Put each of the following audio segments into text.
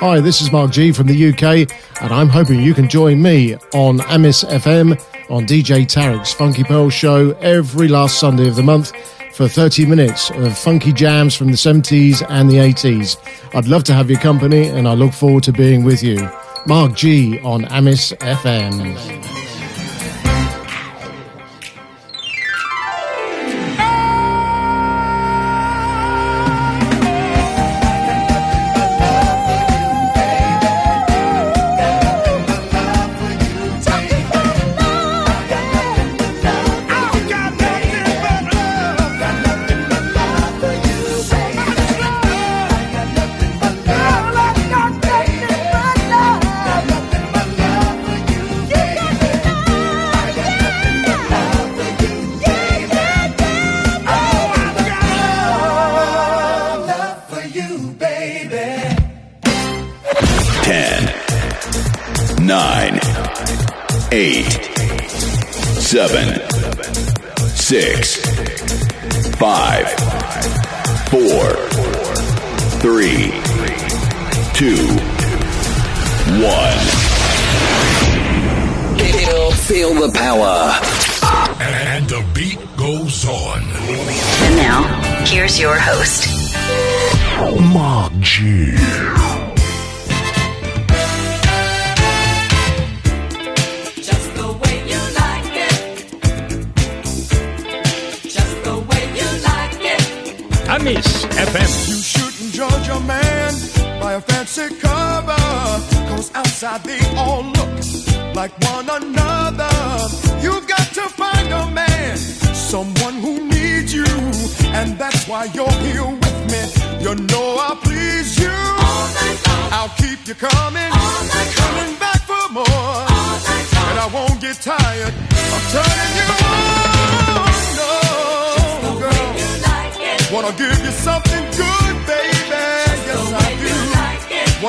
Hi, this is Mark G from the UK, and I'm hoping you can join me on Amis FM on DJ Tarek's Funky Pearl show every last Sunday of the month for 30 minutes of funky jams from the 70s and the 80s. I'd love to have your company, and I look forward to being with you. Mark G on Amis FM.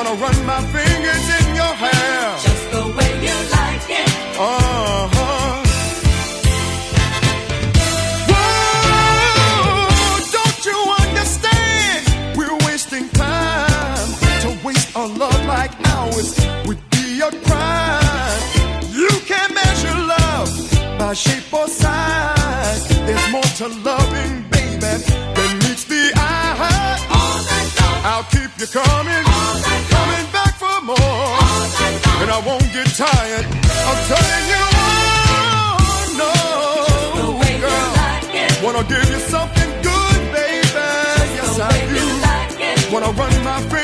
wanna run my fingers in your hair. Just the way you like it. Uh huh. A love like ours would be a crime. You can't measure love by shape or size. There's more to loving, baby, than meets the eye. I'll keep you coming. 'Bonsoir,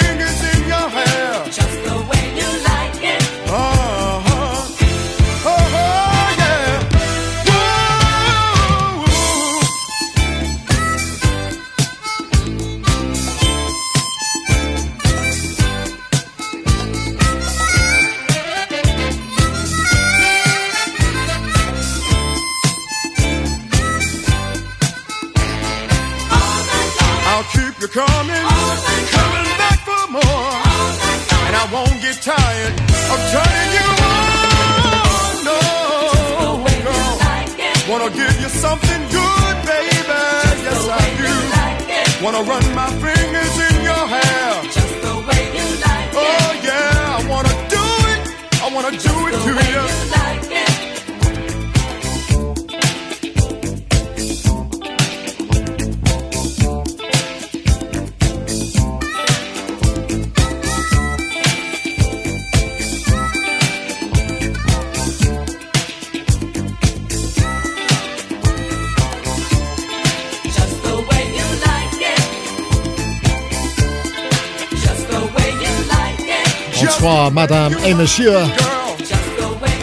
Madame et Monsieur.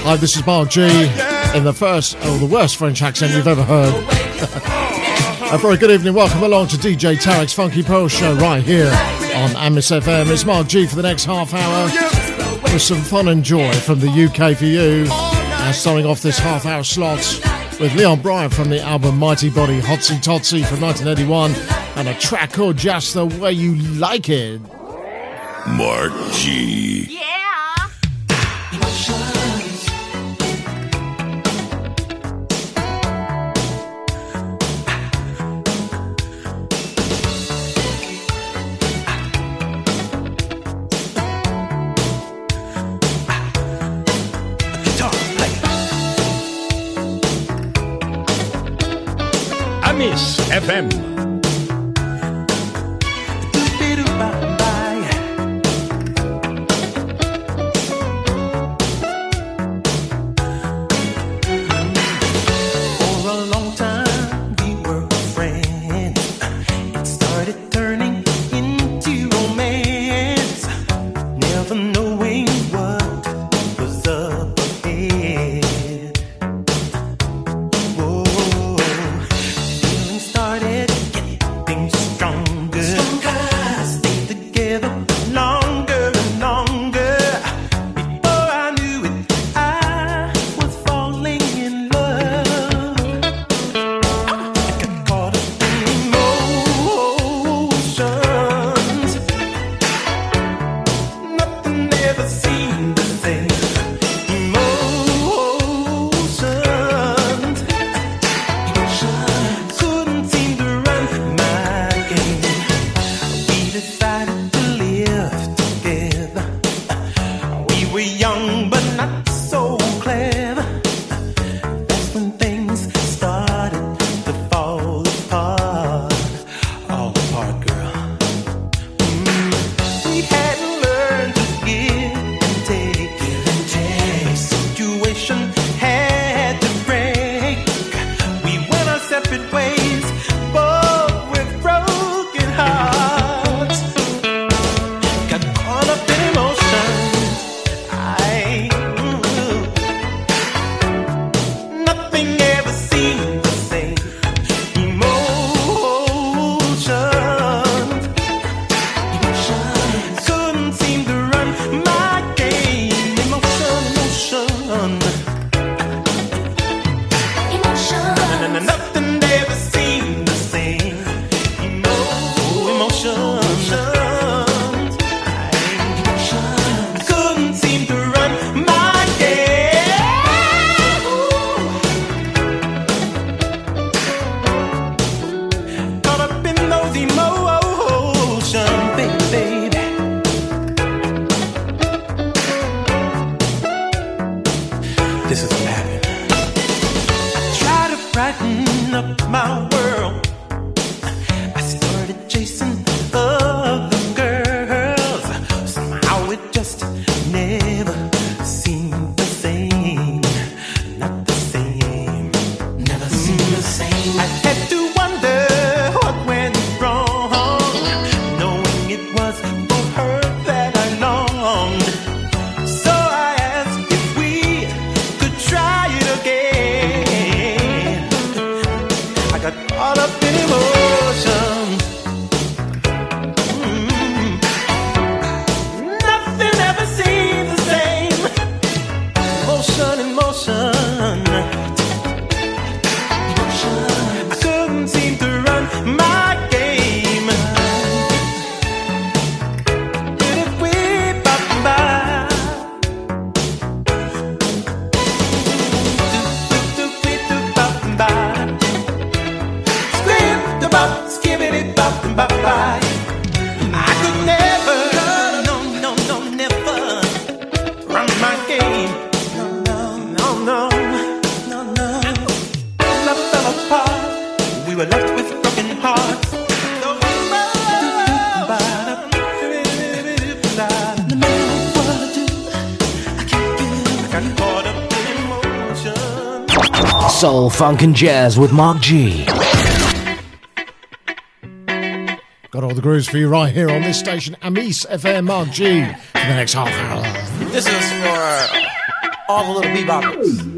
Hi, this is Mark G in the first, or the worst French accent you've ever heard. A very good evening. Welcome along to DJ Tarek's Funky Pearl Show right here on Amis FM. It's Mark G for the next half hour with some fun and joy from the UK for you. And starting off this half hour slot with Leon Bryant from the album Mighty Body Hotsy Totsy from 1981 and a track called Just the Way You Like It. Mark G. Yeah. FM. Soul, funk and Jazz with Mark G. Got all the grooves for you right here on this station, Amis FM Mark G, for the next half hour. This is for all the little beboppers.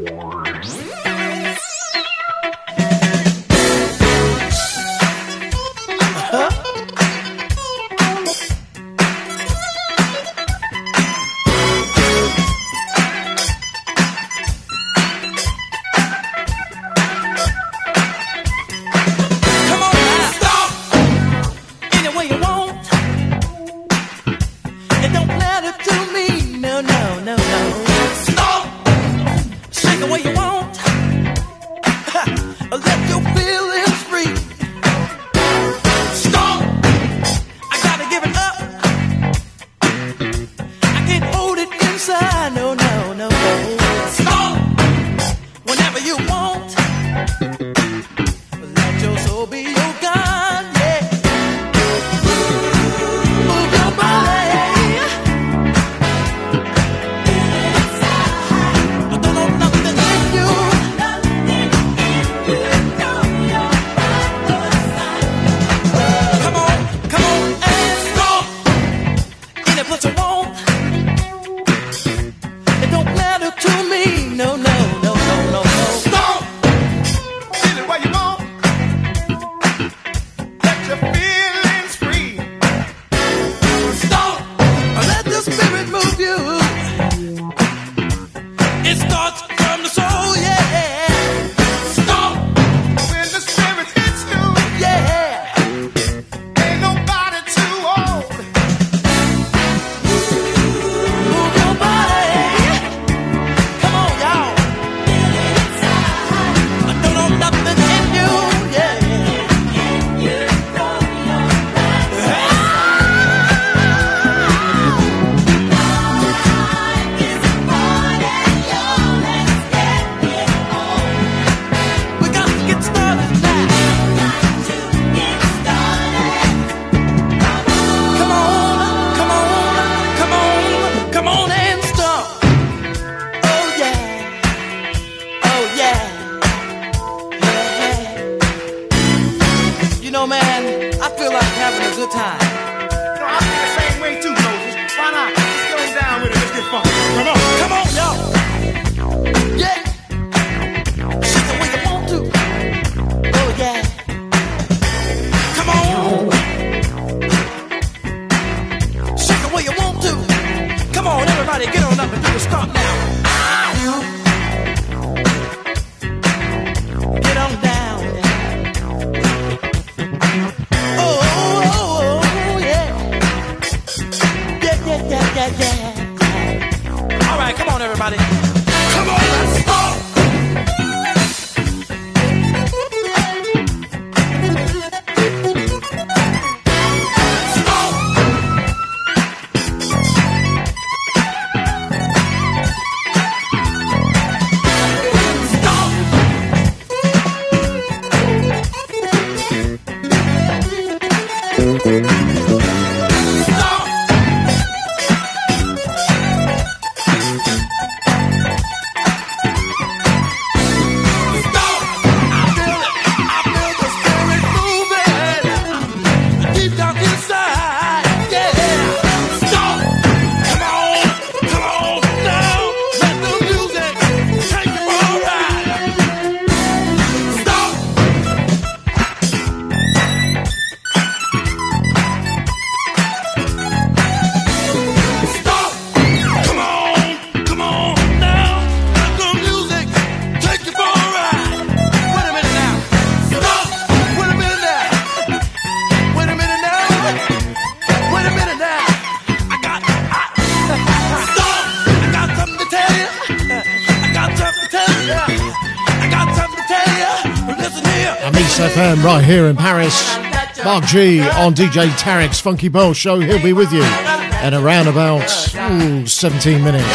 Right here in Paris. Mark G on DJ Tarek's Funky Pearl show. He'll be with you in around about ooh, 17 minutes.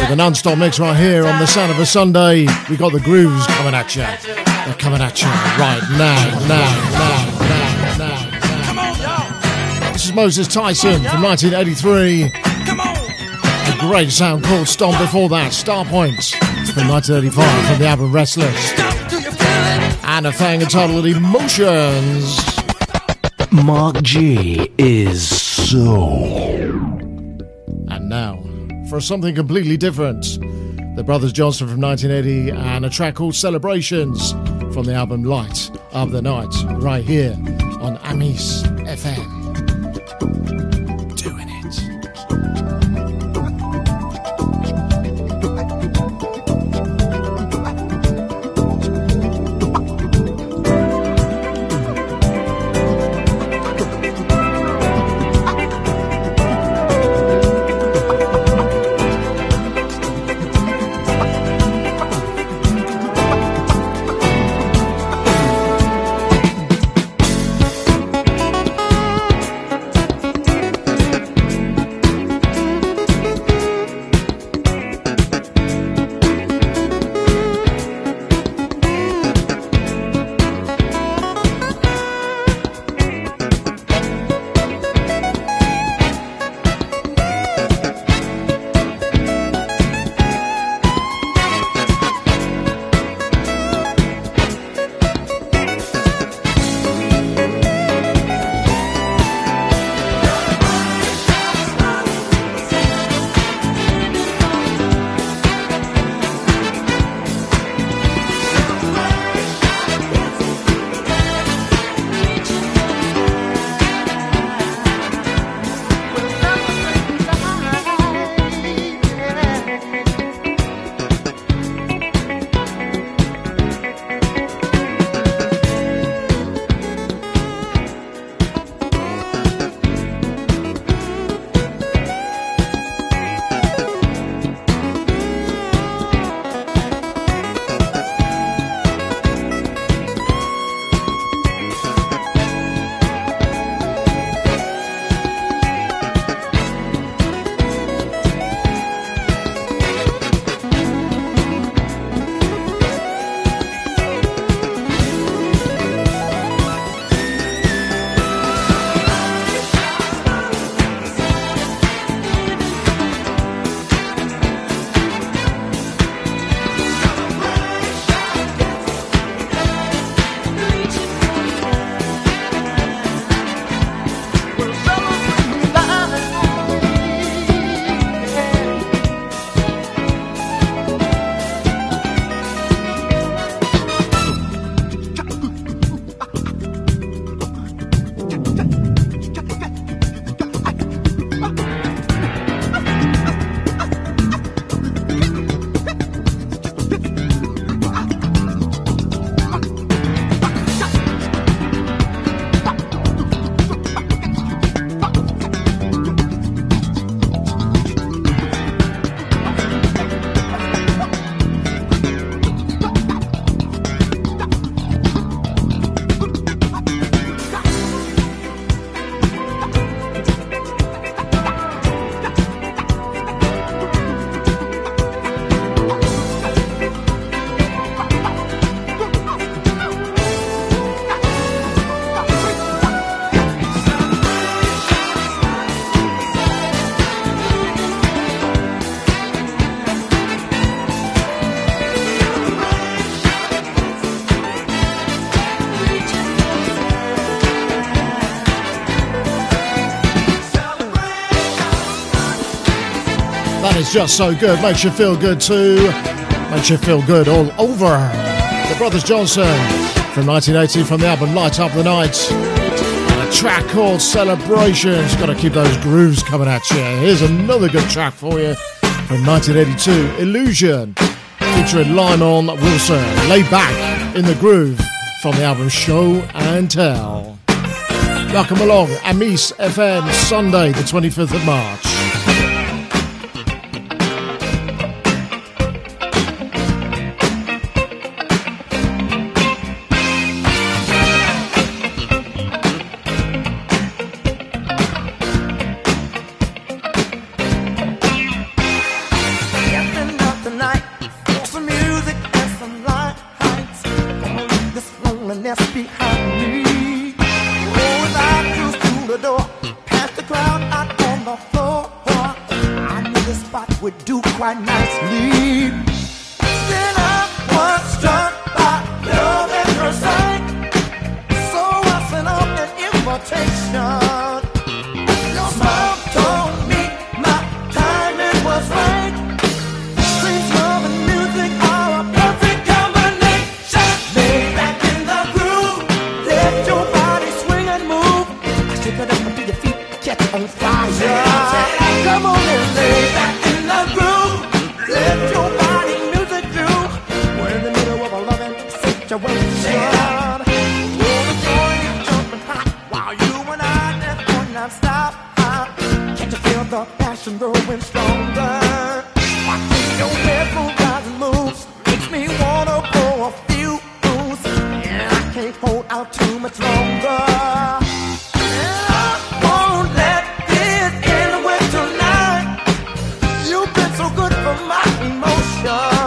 With a non-stop mix right here on the sound of a Sunday. We got the grooves coming at you. They're coming at you right now, now, now, now, now. This is Moses Tyson from 1983. A great sound called Stomp before that. Star Points from 1985 from the album Restless and a thing entitled Emotions. Mark G is so. And now, for something completely different, the Brothers Johnson from 1980 and a track called Celebrations from the album Light Up the Night, right here on Amis FM. Just so good. Makes you feel good too. Makes you feel good all over. The Brothers Johnson from 1980 from the album Light Up the Night. And a track called Celebrations. Got to keep those grooves coming at you. Here's another good track for you from 1982 Illusion featuring Lionel Wilson. Lay back in the groove from the album Show and Tell. Welcome along, Amis FM, Sunday, the 25th of March. so good for my emotions.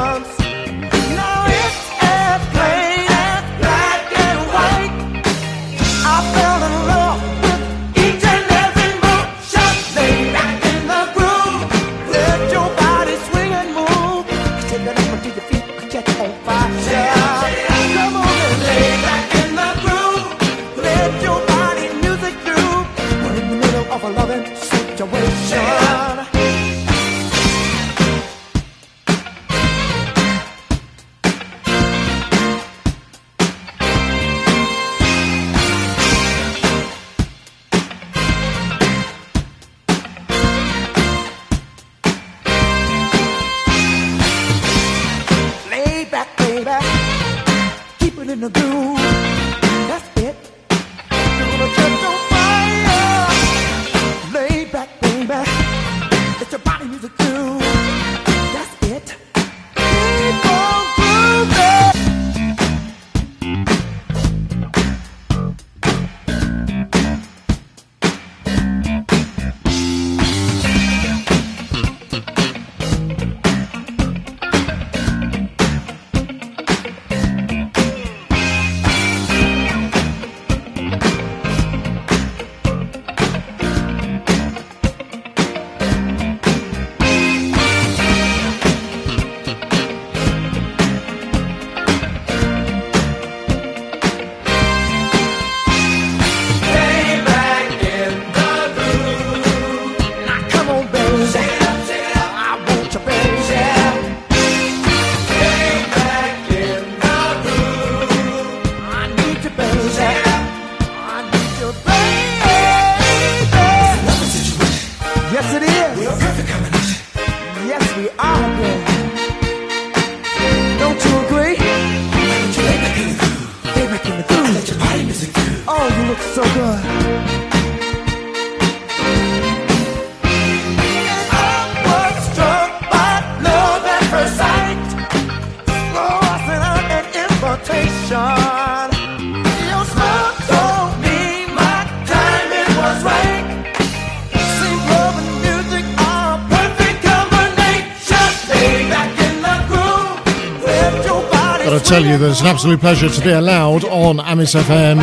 Tell you that it's an absolute pleasure to be allowed on Amis FM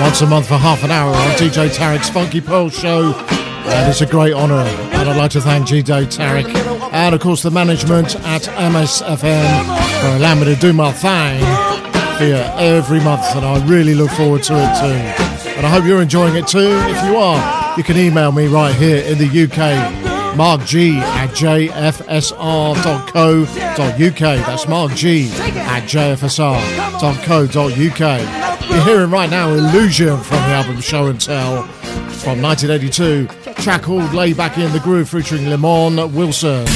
once a month for half an hour on DJ Tarek's Funky Pearl Show. And it's a great honour. And I'd like to thank DJ Tarek and, of course, the management at Amis FM for allowing me to do my thing here every month. And I really look forward to it too. And I hope you're enjoying it too. If you are, you can email me right here in the UK Mark G at jfsr.co.uk. That's Mark G at jfsr.co.uk. You're hearing right now Illusion from the album Show and Tell from 1982. Track called Lay Back in the Groove featuring Lemon Wilson.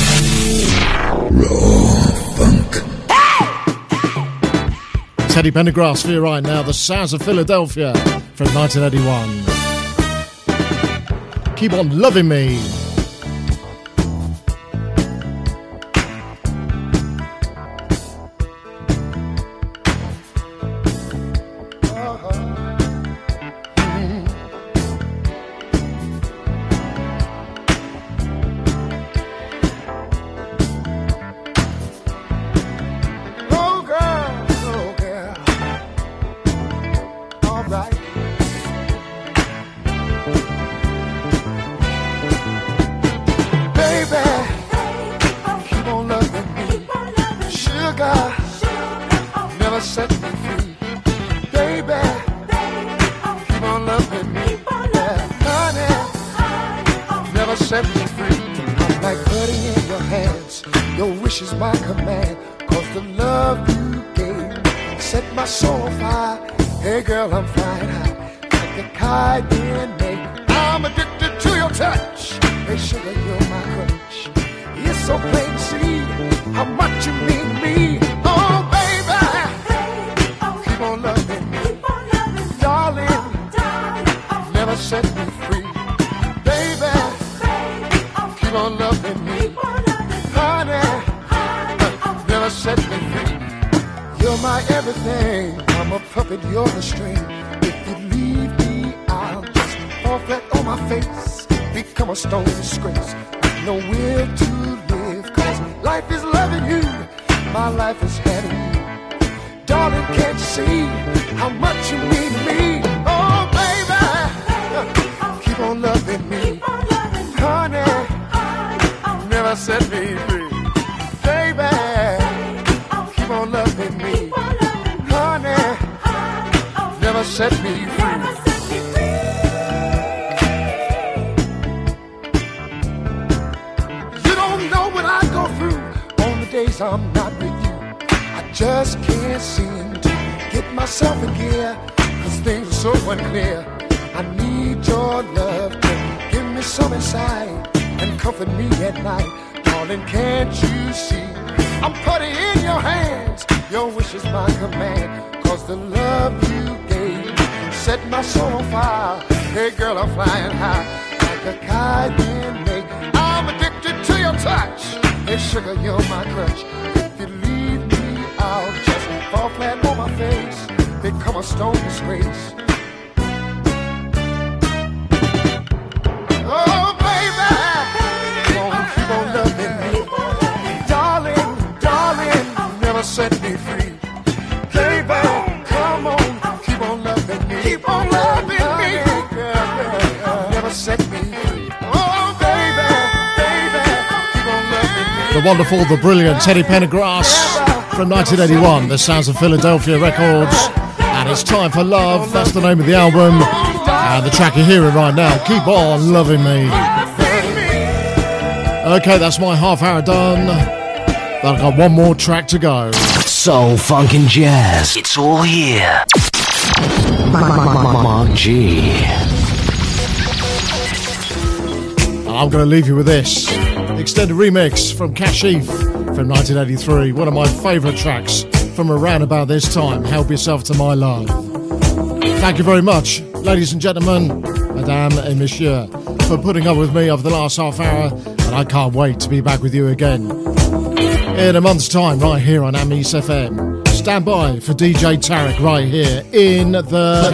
Teddy Pendergrass for you right now. The Sounds of Philadelphia from 1981. Keep on loving me. Hey sugar, you're my crutch. It's so plain to see how much you mean wonderful, the brilliant Teddy Pendergrass from 1981, The Sounds of Philadelphia Records. And it's time for love. That's the name of the album. And the track you're hearing right now, Keep On Loving Me. Okay, that's my half hour done. But I've got one more track to go. Soul, funk, and jazz. It's all here. Mark G. And I'm going to leave you with this extended remix from Kashif from 1983. One of my favourite tracks from around about this time. Help yourself to my love. Thank you very much, ladies and gentlemen, madame et monsieur, for putting up with me over the last half hour. And I can't wait to be back with you again in a month's time, right here on Amis FM. Stand by for DJ Tarek right here in the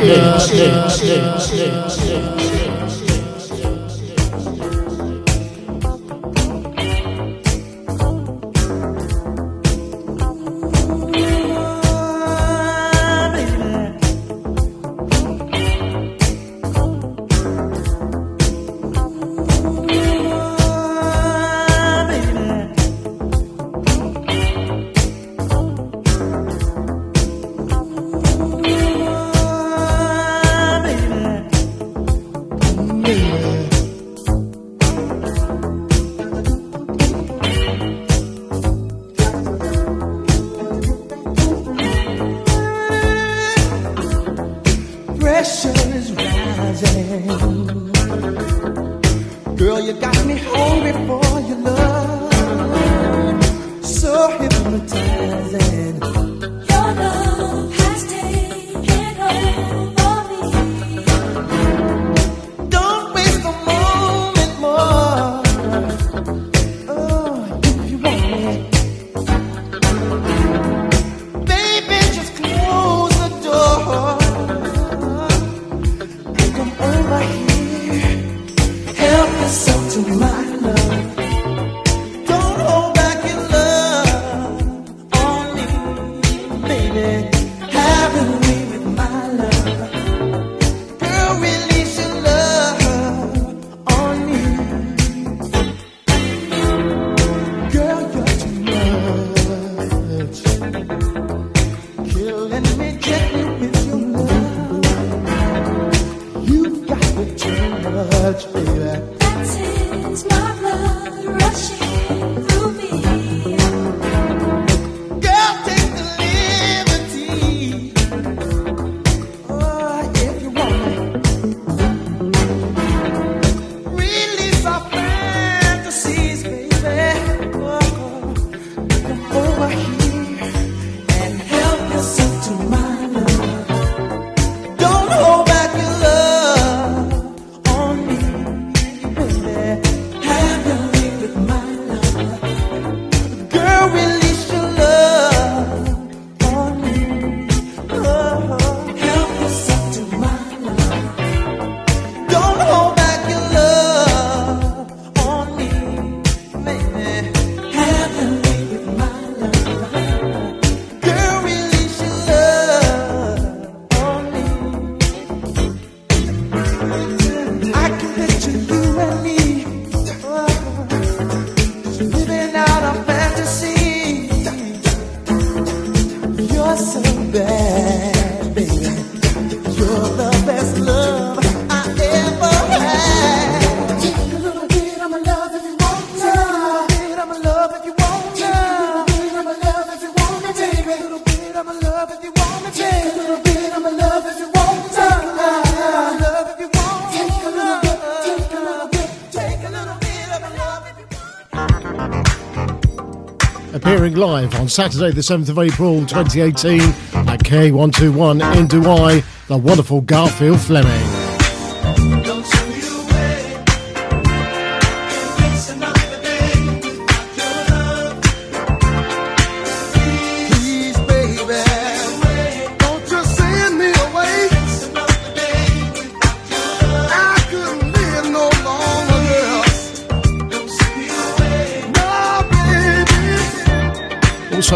live on Saturday, the 7th of April 2018 at K121 in Douai, the wonderful Garfield Fleming.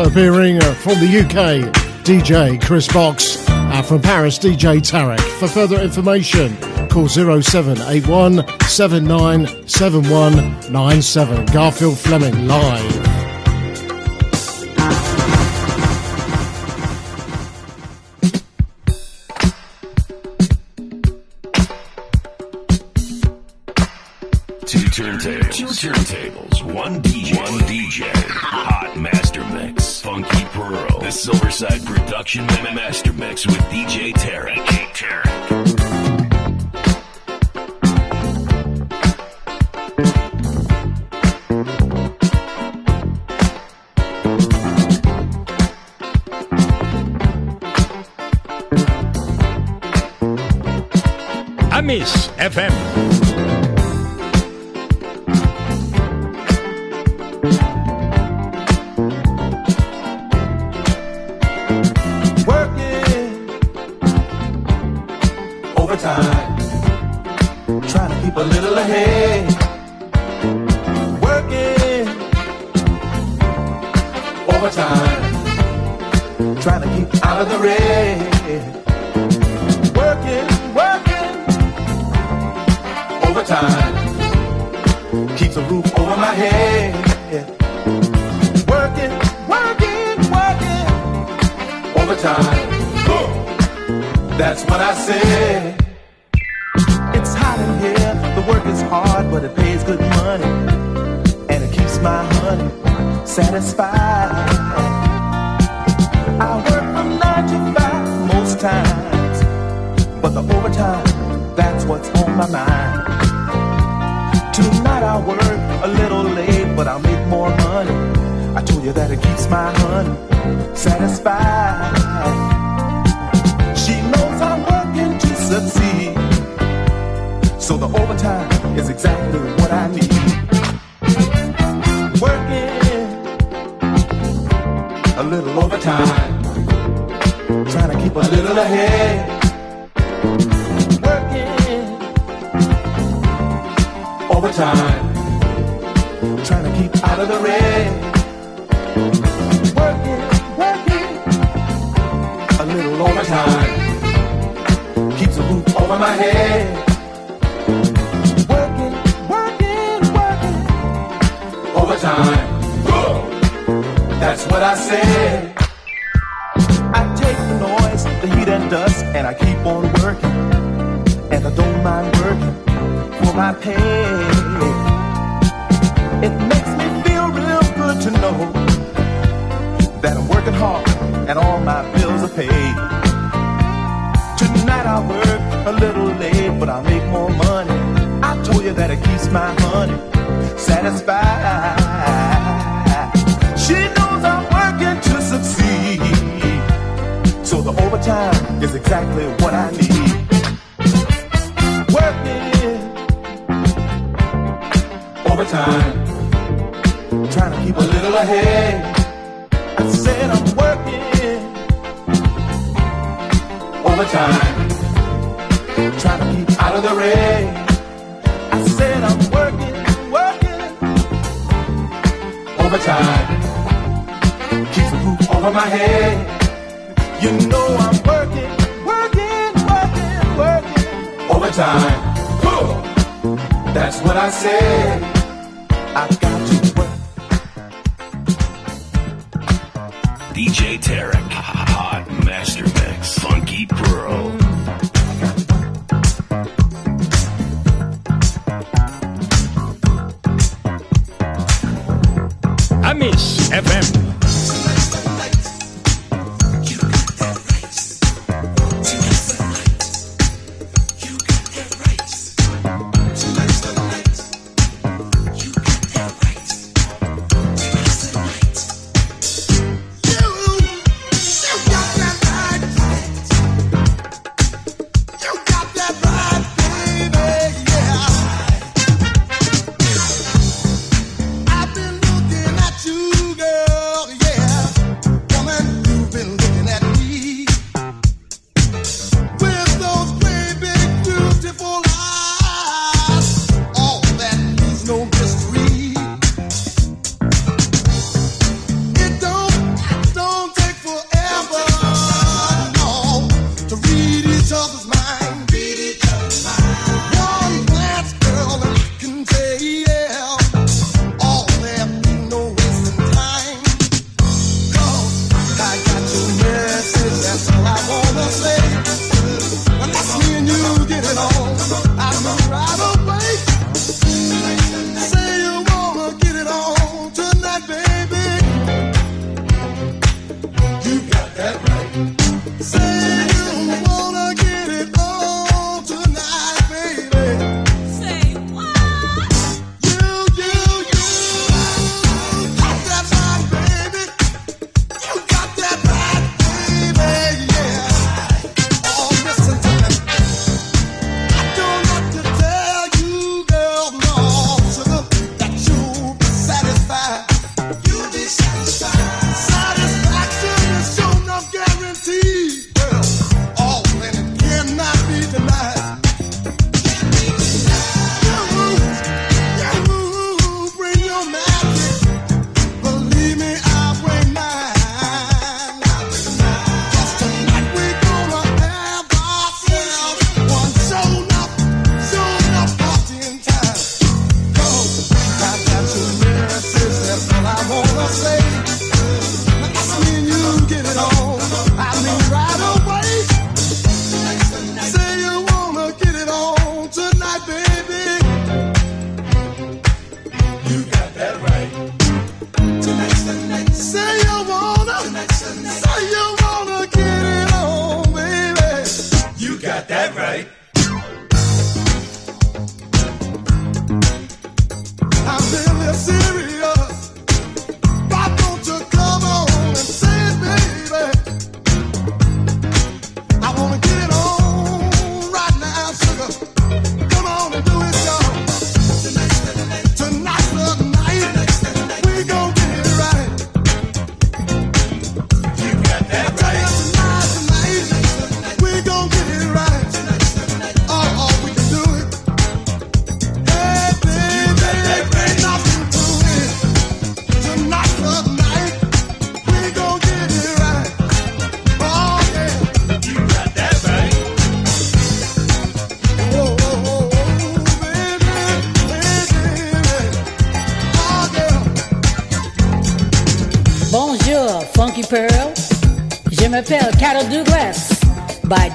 Appearing uh, from the UK, DJ Chris Box, and from Paris, DJ Tarek. For further information, call 0781 797197. Garfield Fleming live. Two turntables. Two turntables. Silverside Production Master Mix with DJ Tarek. DJ Tarek. So the overtime is exactly what I need. Working a little overtime, trying to keep a little ahead.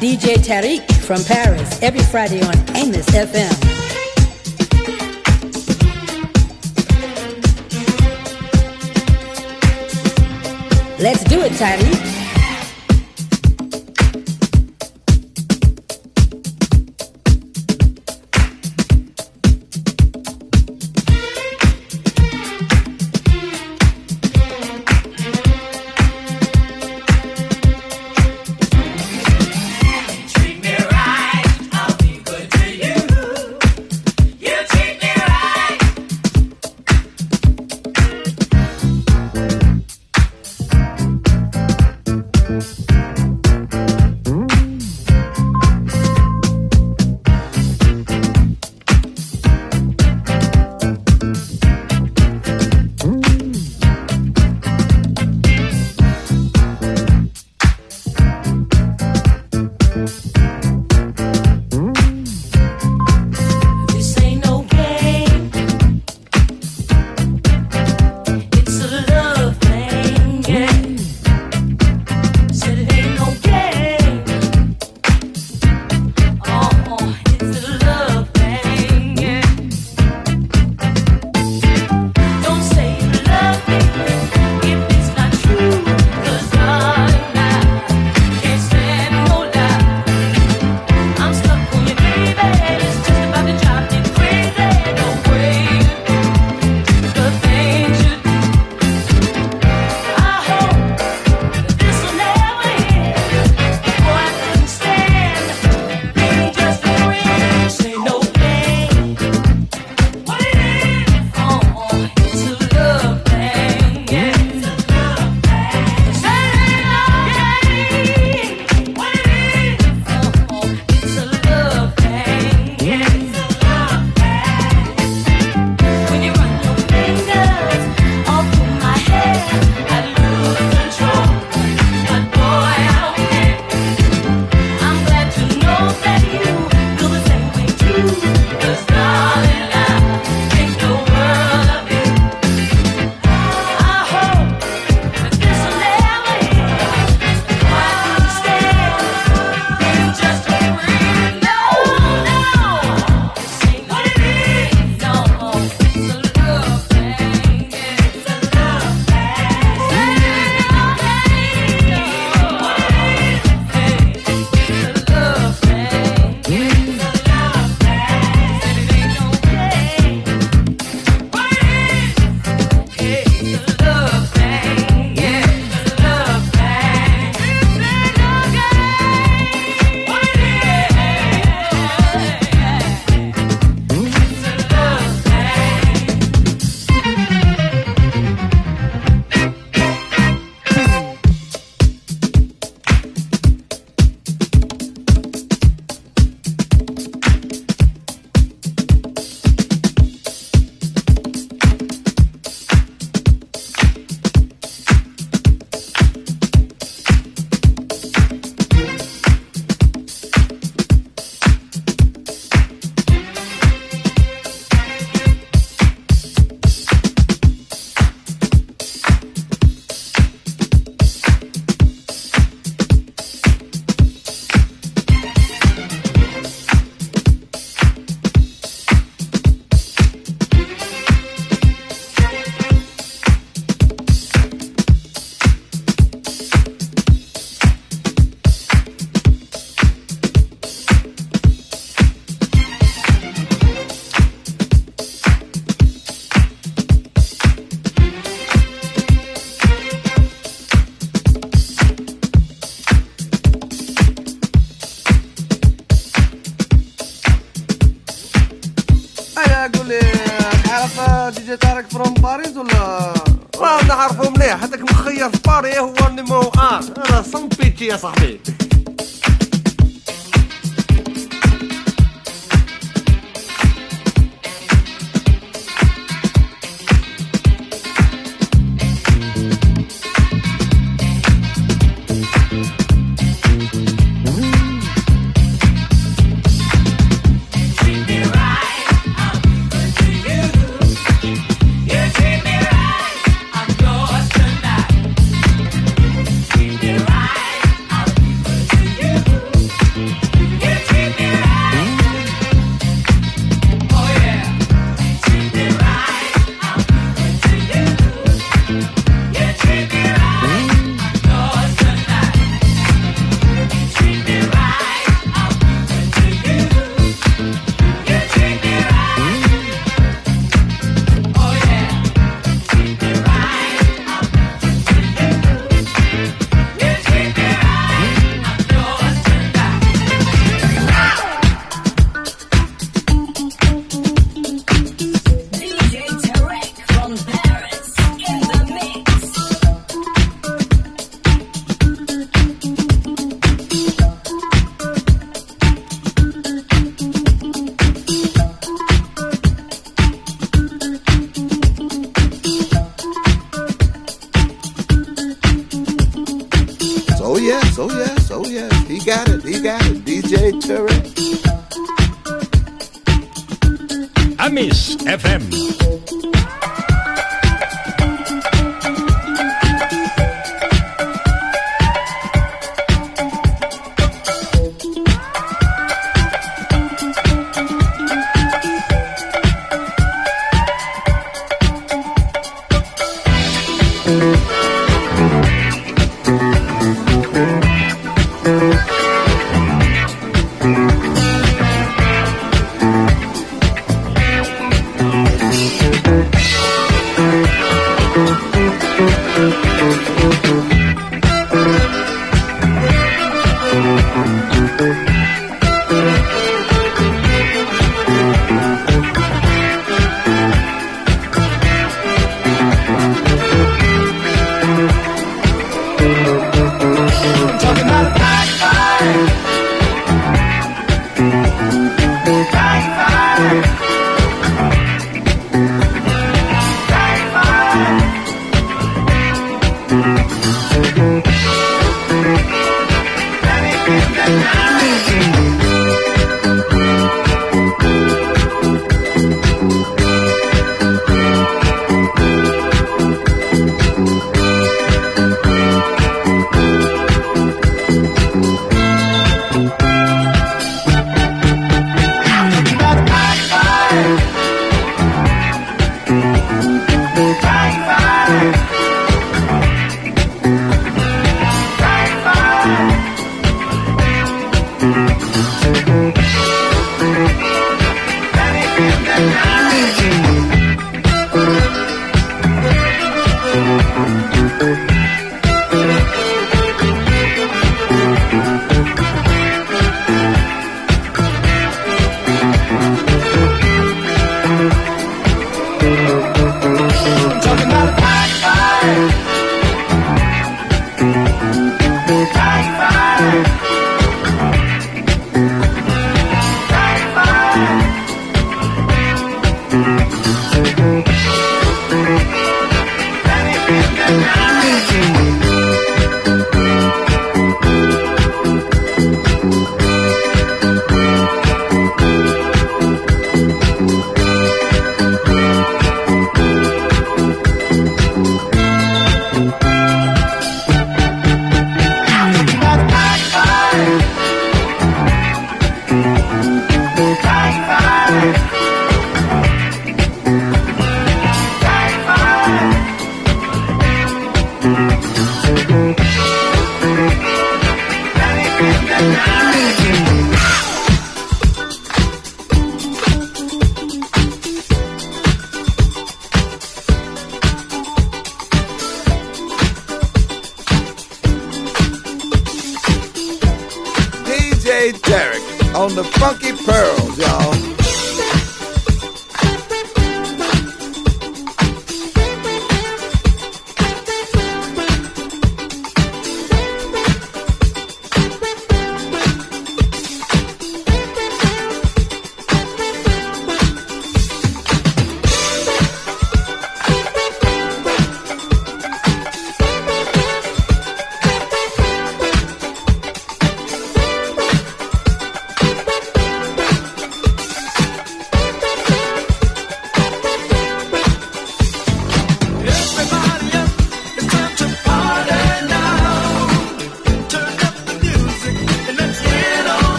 DJ Tarek from Paris every Friday on Amos FM. Let's do it, Tarek.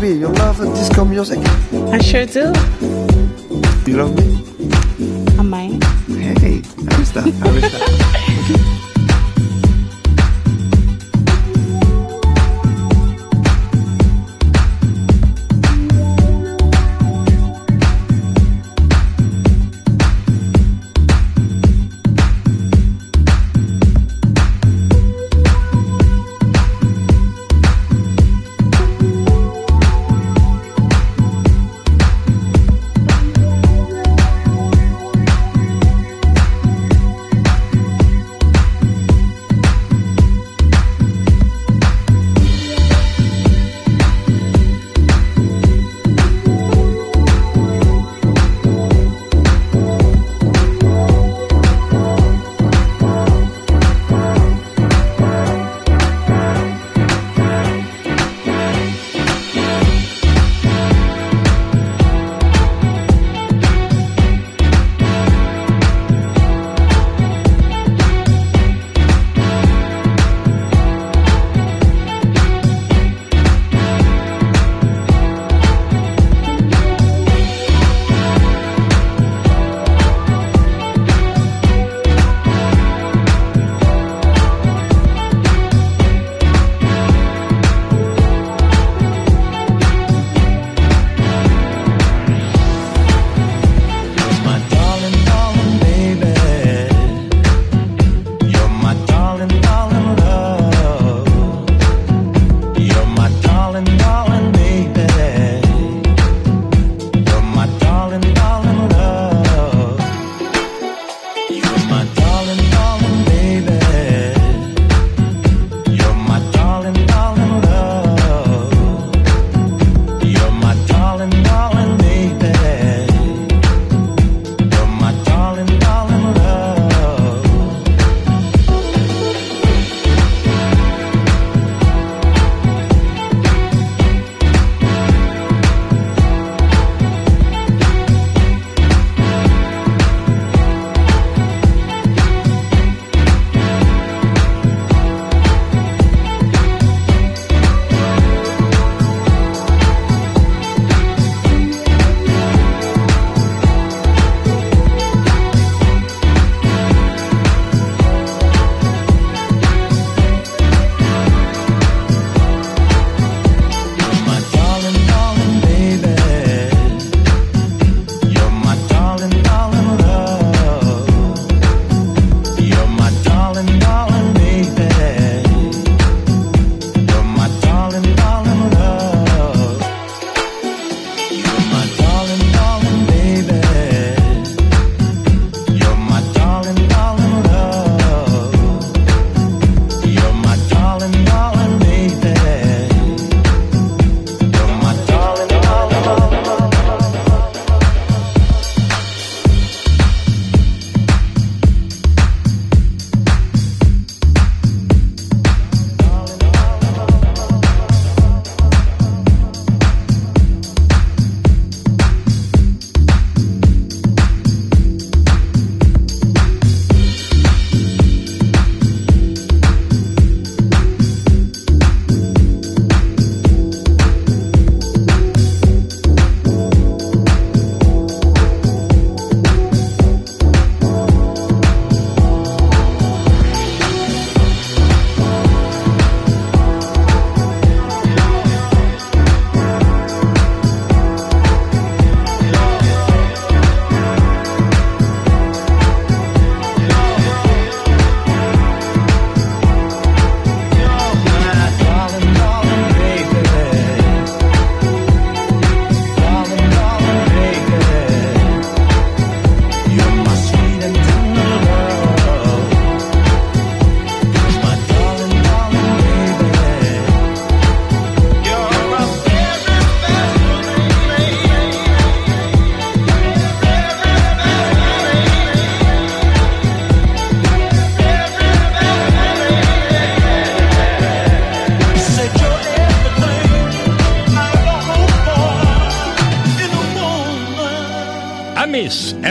baby, you love disco music? I sure do. You love me? I might. Hey, I understand. I understand.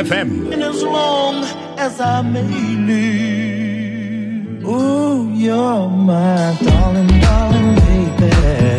FM. And as long as I may live, ooh, you're my darling, darling baby.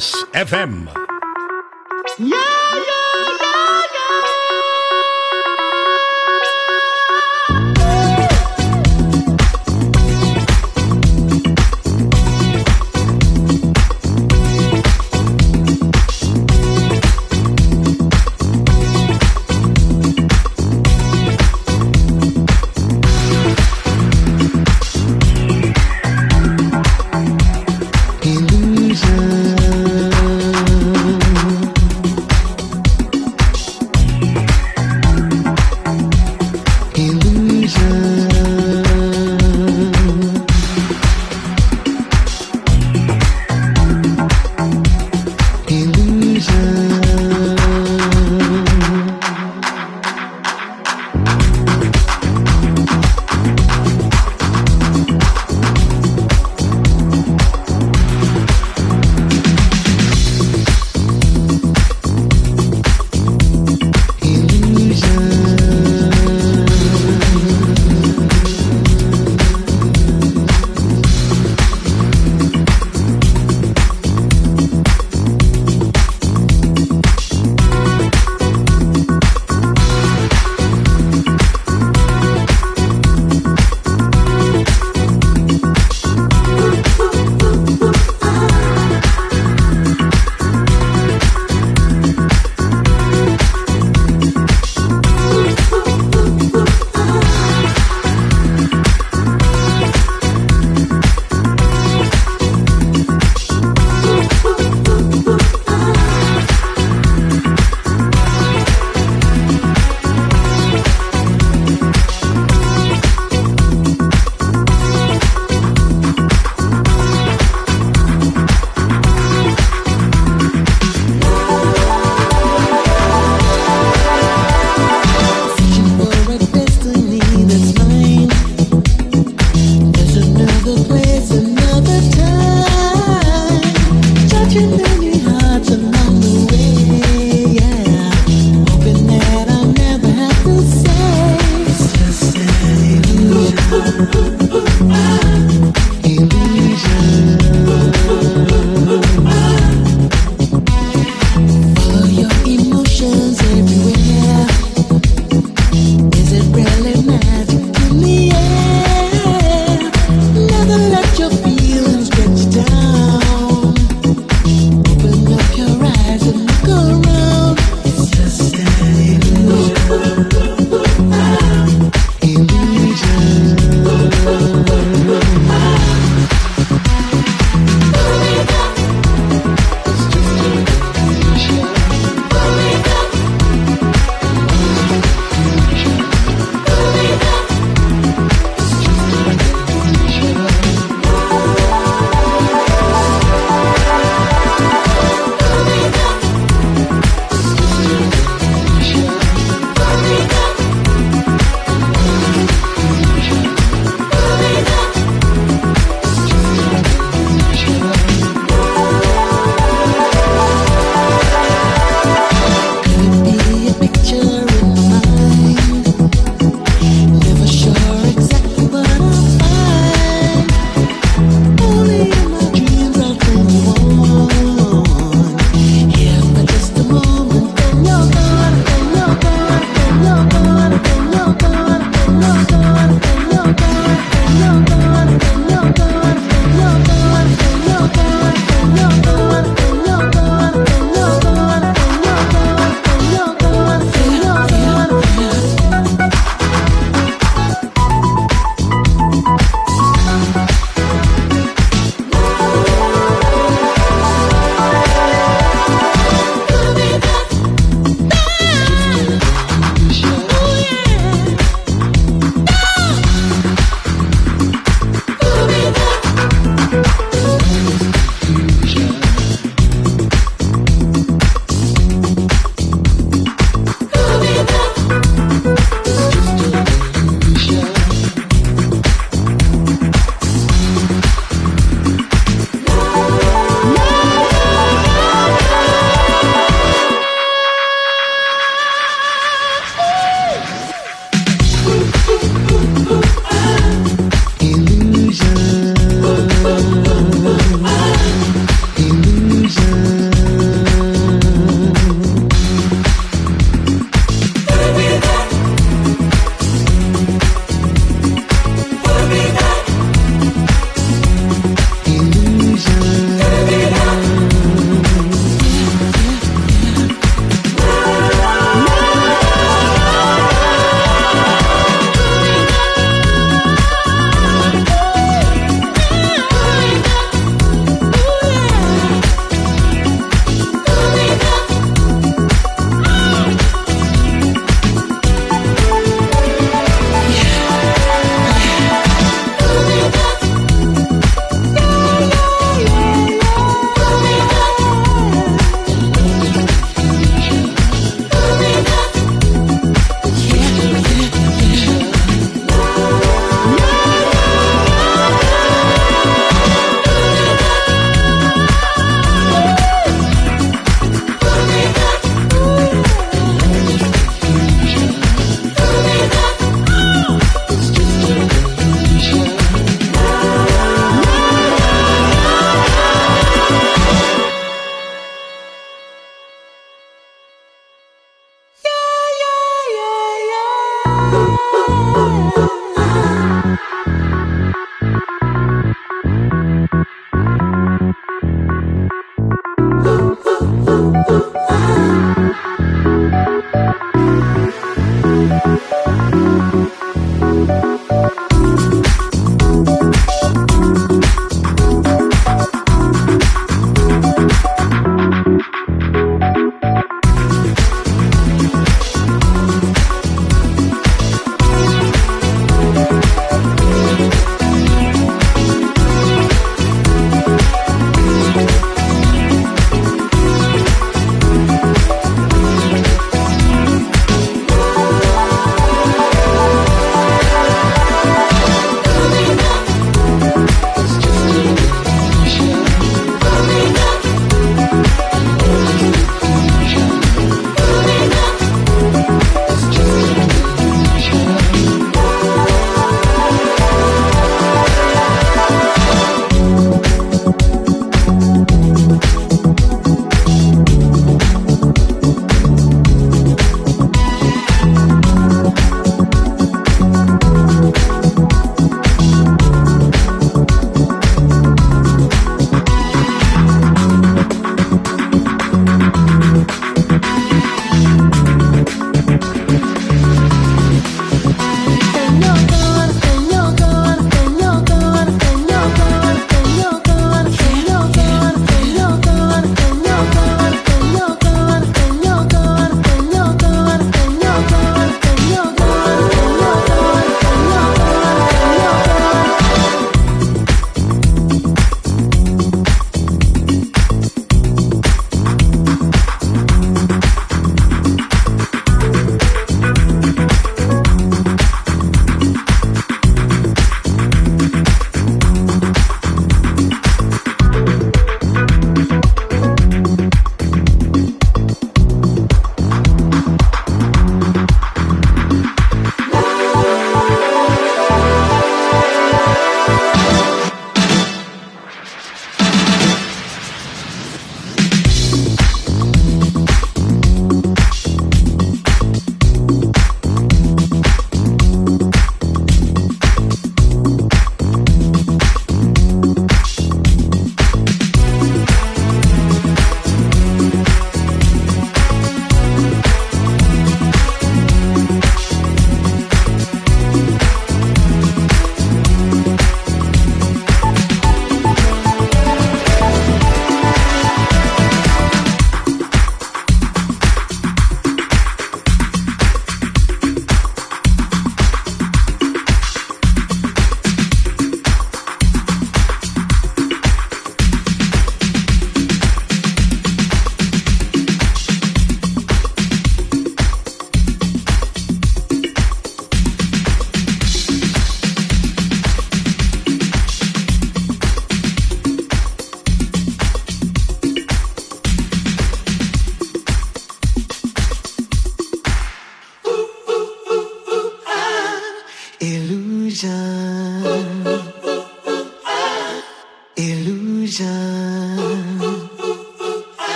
Amis FM.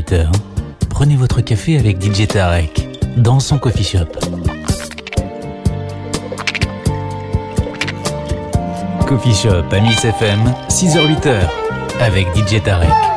6h-8h, prenez votre café avec DJ Tarek dans son coffee shop. Coffee Shop à Nice FM, 6h-8h avec DJ Tarek.